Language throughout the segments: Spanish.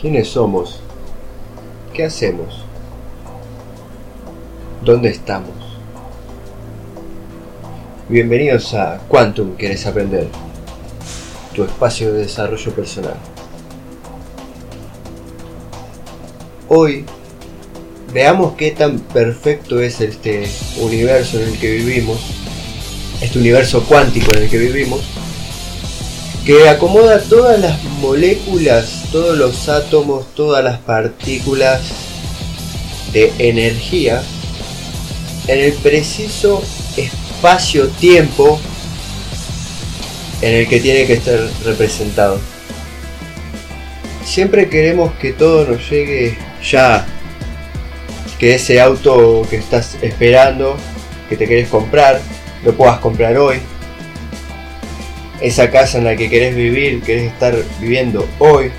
¿Quiénes somos? ¿Qué hacemos? ¿Dónde estamos? Bienvenidos a Quantum Quieres Aprender, tu espacio de desarrollo personal. Hoy veamos qué tan perfecto es este universo en el que vivimos, este universo cuántico en el que vivimos, que acomoda todas las moléculas todos los átomos, todas las partículas de energía en el preciso espacio-tiempo en el que tiene que estar representado. Siempre queremos que todo nos llegue ya, que ese auto que estás esperando, que te querés comprar, lo puedas comprar hoy. Esa casa en la que querés vivir, querés estar viviendo hoy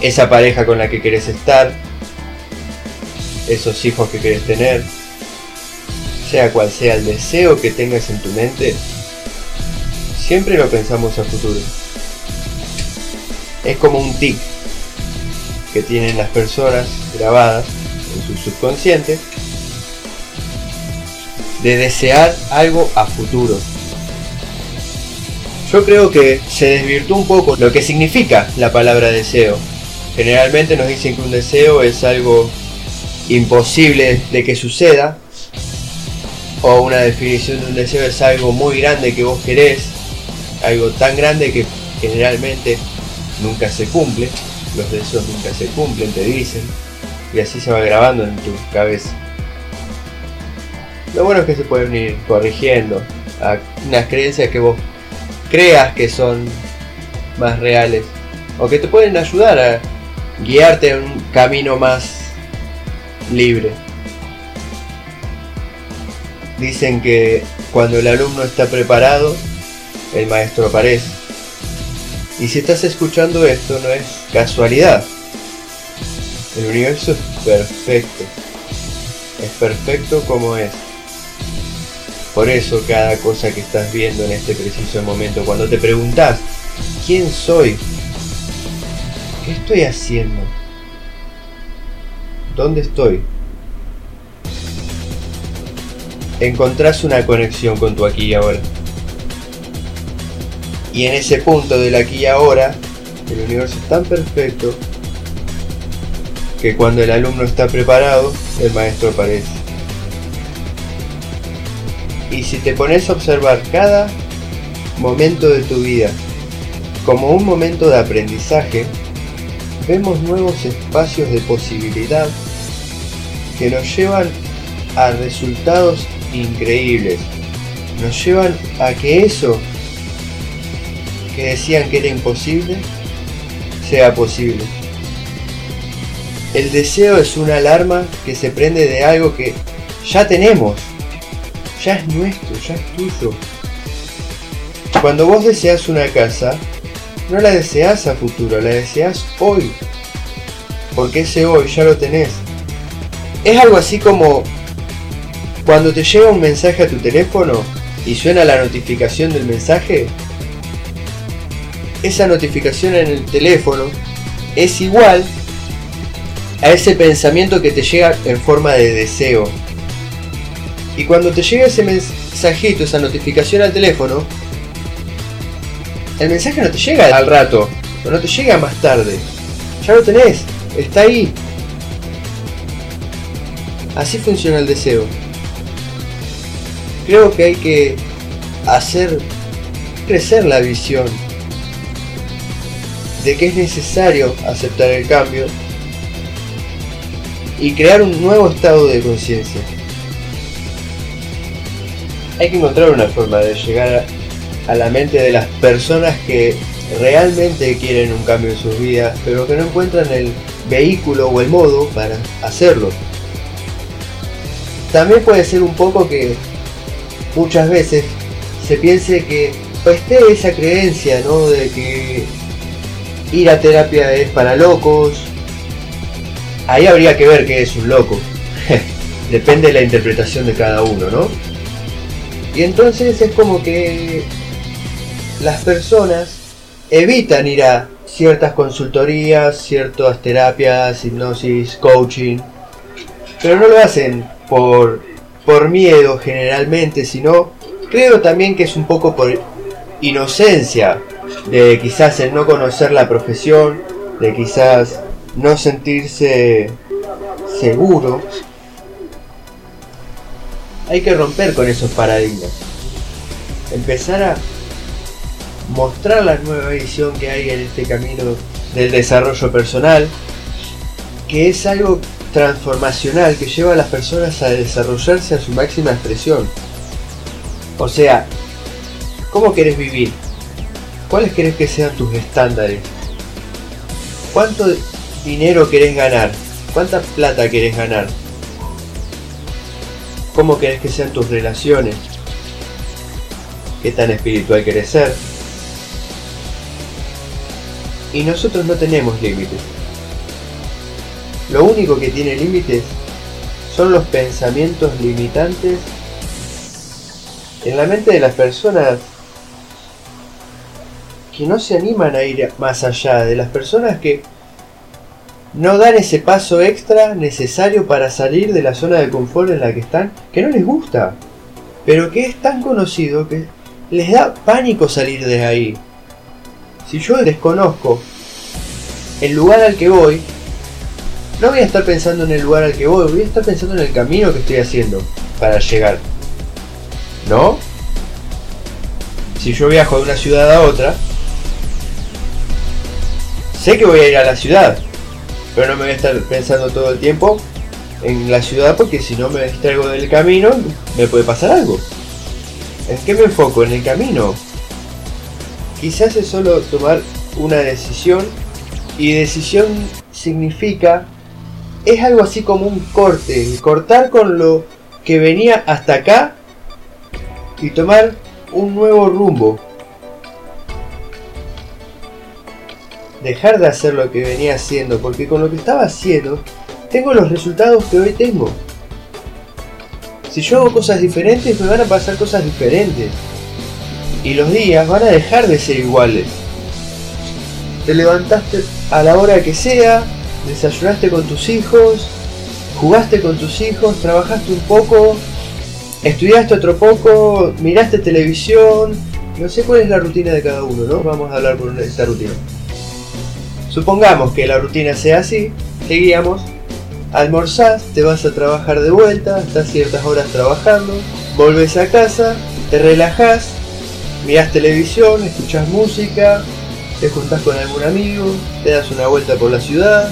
esa pareja con la que querés estar, esos hijos que querés tener, sea cual sea el deseo que tengas en tu mente, siempre lo pensamos a futuro. Es como un tic que tienen las personas grabadas en su subconsciente de desear algo a futuro. Yo creo que se desvirtuó un poco lo que significa la palabra deseo. Generalmente nos dicen que un deseo es algo imposible de que suceda. O una definición de un deseo es algo muy grande que vos querés. Algo tan grande que generalmente nunca se cumple. Los deseos nunca se cumplen, te dicen. Y así se va grabando en tu cabeza. Lo bueno es que se pueden ir corrigiendo a unas creencias que vos creas que son más reales. O que te pueden ayudar a guiarte en un camino más libre. Dicen que cuando el alumno está preparado, el maestro aparece. Y si estás escuchando esto, no es casualidad. El universo es perfecto. Es perfecto como es. Por eso cada cosa que estás viendo en este preciso momento, cuando te preguntas, ¿quién soy? ¿Qué estoy haciendo? ¿Dónde estoy? Encontrás una conexión con tu aquí y ahora. Y en ese punto del aquí y ahora, el universo es tan perfecto que cuando el alumno está preparado, el maestro aparece. Y si te pones a observar cada momento de tu vida como un momento de aprendizaje, vemos nuevos espacios de posibilidad que nos llevan a resultados increíbles. Nos llevan a que eso que decían que era imposible sea posible. El deseo es una alarma que se prende de algo que ya tenemos, ya es nuestro, ya es tuyo. Cuando vos deseas una casa, no la deseas a futuro, la deseas hoy. Porque ese hoy ya lo tenés. Es algo así como cuando te llega un mensaje a tu teléfono y suena la notificación del mensaje. Esa notificación en el teléfono es igual a ese pensamiento que te llega en forma de deseo. Y cuando te llega ese mensajito, esa notificación al teléfono, el mensaje no te llega al rato, no te llega más tarde. Ya lo tenés, está ahí. Así funciona el deseo. Creo que hay que hacer crecer la visión de que es necesario aceptar el cambio y crear un nuevo estado de conciencia. Hay que encontrar una forma de llegar a la mente de las personas que realmente quieren un cambio en sus vidas, pero que no encuentran el vehículo o el modo para hacerlo. También puede ser un poco que muchas veces se piense que esté esa creencia, ¿no? De que ir a terapia es para locos. Ahí habría que ver qué es un loco. Depende de la interpretación de cada uno, ¿no? Y entonces es como que las personas evitan ir a ciertas consultorías, ciertas terapias, hipnosis, coaching, pero no lo hacen por, por miedo generalmente, sino creo también que es un poco por inocencia de quizás el no conocer la profesión, de quizás no sentirse seguro. Hay que romper con esos paradigmas. Empezar a mostrar la nueva visión que hay en este camino del desarrollo personal, que es algo transformacional que lleva a las personas a desarrollarse a su máxima expresión. O sea, ¿cómo querés vivir? ¿Cuáles querés que sean tus estándares? ¿Cuánto dinero querés ganar? ¿Cuánta plata querés ganar? ¿Cómo querés que sean tus relaciones? ¿Qué tan espiritual querés ser? Y nosotros no tenemos límites. Lo único que tiene límites son los pensamientos limitantes en la mente de las personas que no se animan a ir más allá, de las personas que no dan ese paso extra necesario para salir de la zona de confort en la que están, que no les gusta, pero que es tan conocido que les da pánico salir de ahí. Si yo desconozco el lugar al que voy, no voy a estar pensando en el lugar al que voy, voy a estar pensando en el camino que estoy haciendo para llegar. ¿No? Si yo viajo de una ciudad a otra, sé que voy a ir a la ciudad, pero no me voy a estar pensando todo el tiempo en la ciudad porque si no me distraigo del camino, me puede pasar algo. ¿En qué me enfoco? En el camino. Quizás es solo tomar una decisión y decisión significa es algo así como un corte, cortar con lo que venía hasta acá y tomar un nuevo rumbo. Dejar de hacer lo que venía haciendo, porque con lo que estaba haciendo tengo los resultados que hoy tengo. Si yo hago cosas diferentes, me van a pasar cosas diferentes. Y los días van a dejar de ser iguales. Te levantaste a la hora que sea, desayunaste con tus hijos, jugaste con tus hijos, trabajaste un poco, estudiaste otro poco, miraste televisión, no sé cuál es la rutina de cada uno, ¿no? Vamos a hablar por esta rutina. Supongamos que la rutina sea así, seguíamos, almorzás, te vas a trabajar de vuelta, estás ciertas horas trabajando, volves a casa, te relajás, mirás televisión, escuchás música, te juntás con algún amigo, te das una vuelta por la ciudad,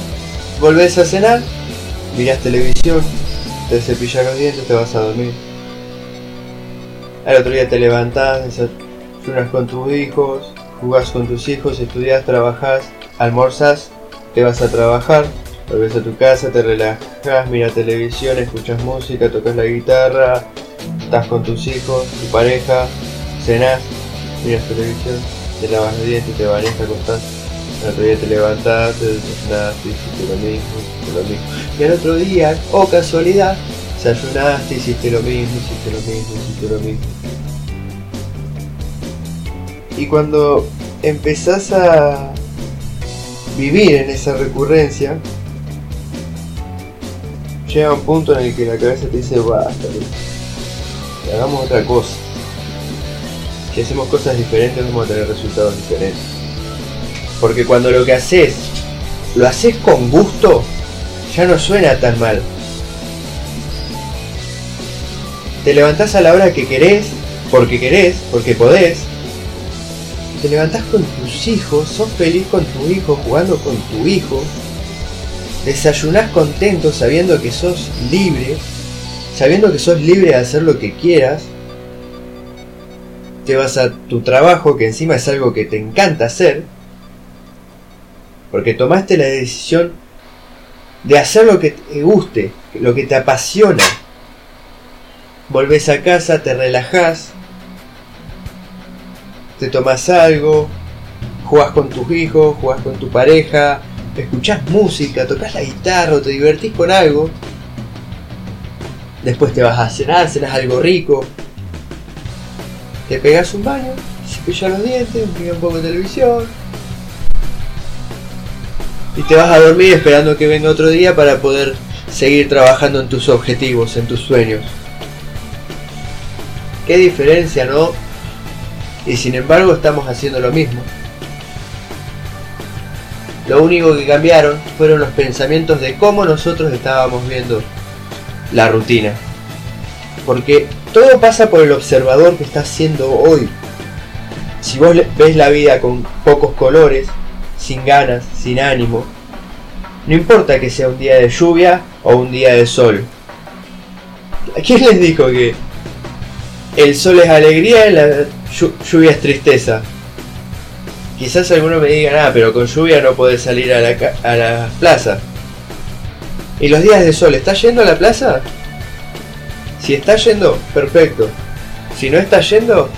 volvés a cenar, mirás televisión, te cepillas los dientes, te vas a dormir. Al otro día te levantás, desayunas con tus hijos, jugás con tus hijos, estudias, trabajás, almorzas, te vas a trabajar, volvés a tu casa, te relajas, miras televisión, escuchas música, tocas la guitarra, estás con tus hijos, tu pareja, cenás, miras televisión, te lavas los dientes, te bañas, te acostás. El otro día te levantás, te desayunaste, hiciste lo mismo, hiciste lo mismo. Y al otro día, oh casualidad, desayunaste, hiciste lo mismo, hiciste lo mismo, hiciste lo mismo. Y cuando empezás a vivir en esa recurrencia, llega un punto en el que la cabeza te dice, basta, hagamos otra cosa. Si hacemos cosas diferentes vamos a tener resultados diferentes. Porque cuando lo que haces, lo haces con gusto, ya no suena tan mal. Te levantás a la hora que querés, porque querés, porque podés, te levantás con tus hijos, sos feliz con tu hijo, jugando con tu hijo, desayunás contento sabiendo que sos libre, sabiendo que sos libre de hacer lo que quieras, te vas a tu trabajo, que encima es algo que te encanta hacer, porque tomaste la decisión de hacer lo que te guste, lo que te apasiona. Volvés a casa, te relajás, te tomas algo, jugás con tus hijos, jugás con tu pareja, escuchás música, tocas la guitarra, te divertís con algo. Después te vas a cenar, cenas algo rico. Te pegas un baño, cepillas los dientes, miras un poco de televisión. y te vas a dormir esperando que venga otro día para poder seguir trabajando en tus objetivos, en tus sueños. Qué diferencia, ¿no? Y sin embargo estamos haciendo lo mismo. Lo único que cambiaron fueron los pensamientos de cómo nosotros estábamos viendo la rutina. Porque todo pasa por el observador que está haciendo hoy. Si vos ves la vida con pocos colores, sin ganas, sin ánimo, no importa que sea un día de lluvia o un día de sol. ¿A quién les dijo que el sol es alegría y la lluvia es tristeza? Quizás alguno me diga, nada, pero con lluvia no puedes salir a la, a la plaza. ¿Y los días de sol, estás yendo a la plaza? Si está yendo, perfecto. Si no está yendo,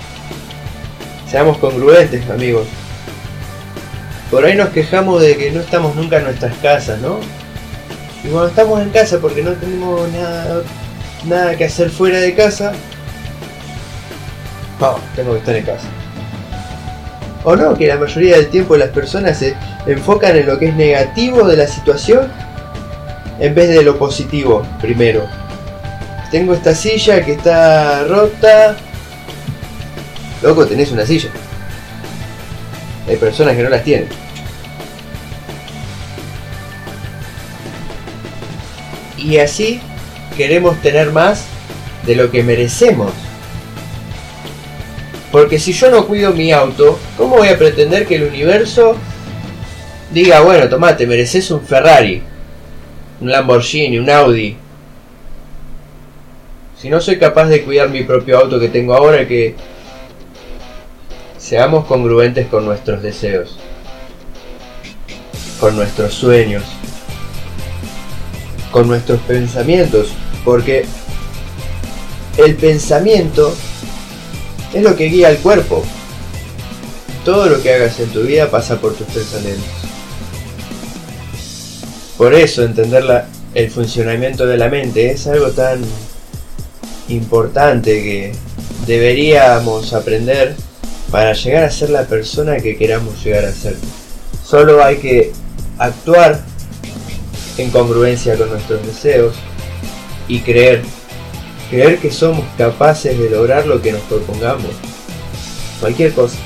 seamos congruentes, amigos. Por ahí nos quejamos de que no estamos nunca en nuestras casas, ¿no? Y cuando estamos en casa porque no tenemos nada, nada que hacer fuera de casa, tengo que estar en casa. O no, que la mayoría del tiempo las personas se enfocan en lo que es negativo de la situación en vez de lo positivo primero. Tengo esta silla que está rota. Loco, tenés una silla. Hay personas que no las tienen. Y así queremos tener más de lo que merecemos. Porque si yo no cuido mi auto, ¿cómo voy a pretender que el universo diga, bueno, tomate, mereces un Ferrari, un Lamborghini, un Audi? Si no soy capaz de cuidar mi propio auto que tengo ahora, que Seamos congruentes con nuestros deseos, con nuestros sueños, con nuestros pensamientos, porque el pensamiento es lo que guía al cuerpo. Todo lo que hagas en tu vida pasa por tus pensamientos. Por eso entender el funcionamiento de la mente es algo tan importante que deberíamos aprender para llegar a ser la persona que queramos llegar a ser. Solo hay que actuar en congruencia con nuestros deseos y creer, creer que somos capaces de lograr lo que nos propongamos. Cualquier cosa.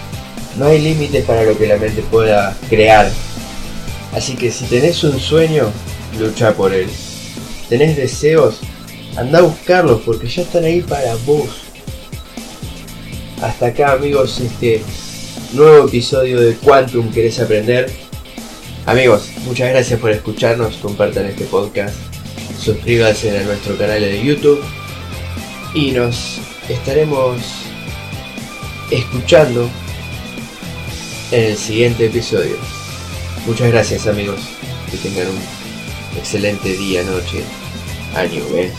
No hay límites para lo que la mente pueda crear. Así que si tenés un sueño, lucha por él. Tenés deseos, anda a buscarlos porque ya están ahí para vos hasta acá amigos este nuevo episodio de Quantum querés aprender. Amigos, muchas gracias por escucharnos, compartan este podcast, suscríbanse a nuestro canal de YouTube y nos estaremos escuchando en el siguiente episodio. Muchas gracias amigos, que tengan un excelente día, noche, año, ¿eh?